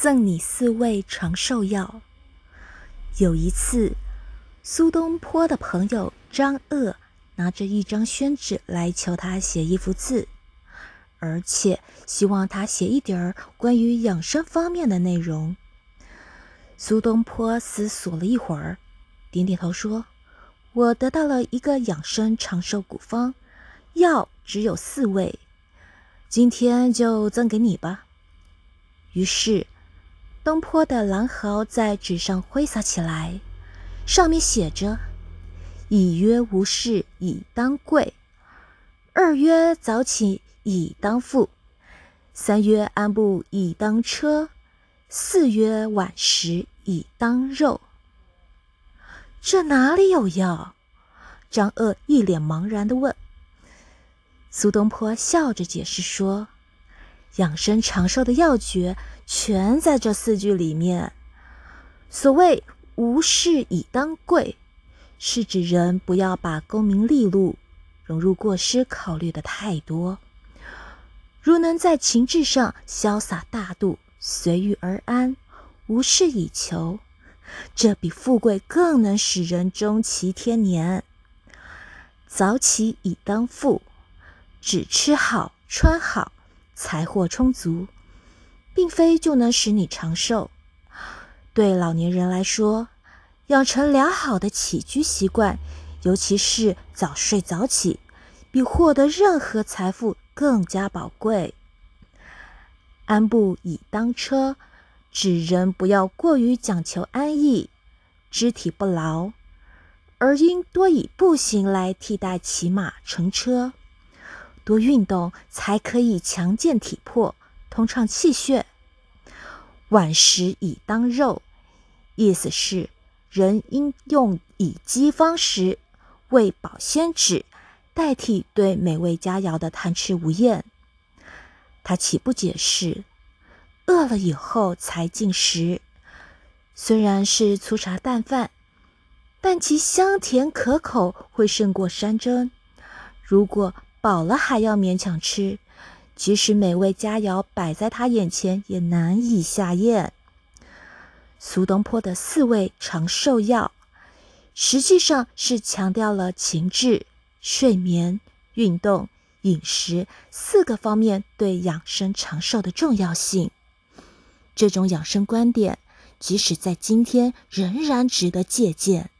赠你四味长寿药。有一次，苏东坡的朋友张鄂拿着一张宣纸来求他写一幅字，而且希望他写一点儿关于养生方面的内容。苏东坡思索了一会儿，点点头说：“我得到了一个养生长寿古方，药只有四味，今天就赠给你吧。”于是。东坡的狼毫在纸上挥洒起来，上面写着：“一曰无事以当贵，二曰早起以当富，三曰安步以当车，四曰晚食以当肉。”这哪里有药？张鄂一脸茫然的问。苏东坡笑着解释说。养生长寿的要诀全在这四句里面。所谓“无事以当贵”，是指人不要把功名利禄、融入过失考虑的太多。如能在情志上潇洒大度、随遇而安、无事以求，这比富贵更能使人终其天年。早起以当富，只吃好穿好。财货充足，并非就能使你长寿。对老年人来说，养成良好的起居习惯，尤其是早睡早起，比获得任何财富更加宝贵。安步以当车，指人不要过于讲求安逸，肢体不劳，而应多以步行来替代骑马乘车。多运动才可以强健体魄，通畅气血。晚食以当肉，意思是人应用以饥方食，喂饱先止，代替对美味佳肴的贪吃无厌。他岂不解释，饿了以后才进食，虽然是粗茶淡饭，但其香甜可口，会胜过山珍。如果饱了还要勉强吃，即使美味佳肴摆在他眼前，也难以下咽。苏东坡的四味长寿药，实际上是强调了情志、睡眠、运动、饮食四个方面对养生长寿的重要性。这种养生观点，即使在今天，仍然值得借鉴。